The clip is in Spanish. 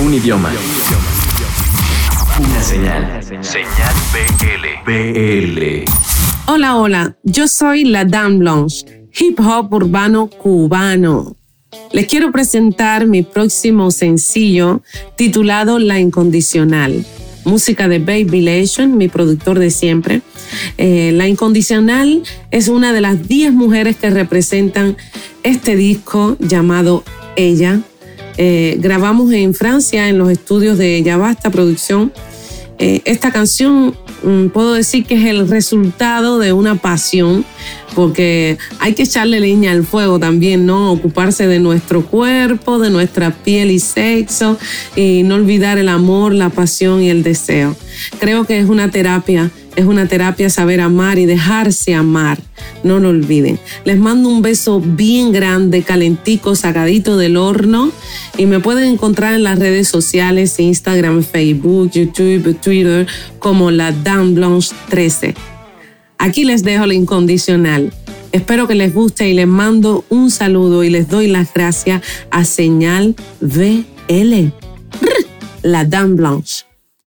Un idioma. Una señal. Señal BL. BL. Hola, hola. Yo soy la Dame Blanche, hip hop urbano cubano. Les quiero presentar mi próximo sencillo titulado La Incondicional. Música de Baby Lation, mi productor de siempre. Eh, la Incondicional es una de las 10 mujeres que representan este disco llamado Ella. Eh, grabamos en Francia en los estudios de Yabasta Producción. Eh, esta canción mm, puedo decir que es el resultado de una pasión porque hay que echarle leña al fuego también, ¿no? Ocuparse de nuestro cuerpo, de nuestra piel y sexo y no olvidar el amor, la pasión y el deseo. Creo que es una terapia, es una terapia saber amar y dejarse amar. No lo olviden. Les mando un beso bien grande, calentico, sacadito del horno y me pueden encontrar en las redes sociales, Instagram, Facebook, YouTube, Twitter como la Dan Blanche 13. Aquí les dejo la incondicional. Espero que les guste y les mando un saludo y les doy las gracias a Señal VL. La Dame Blanche.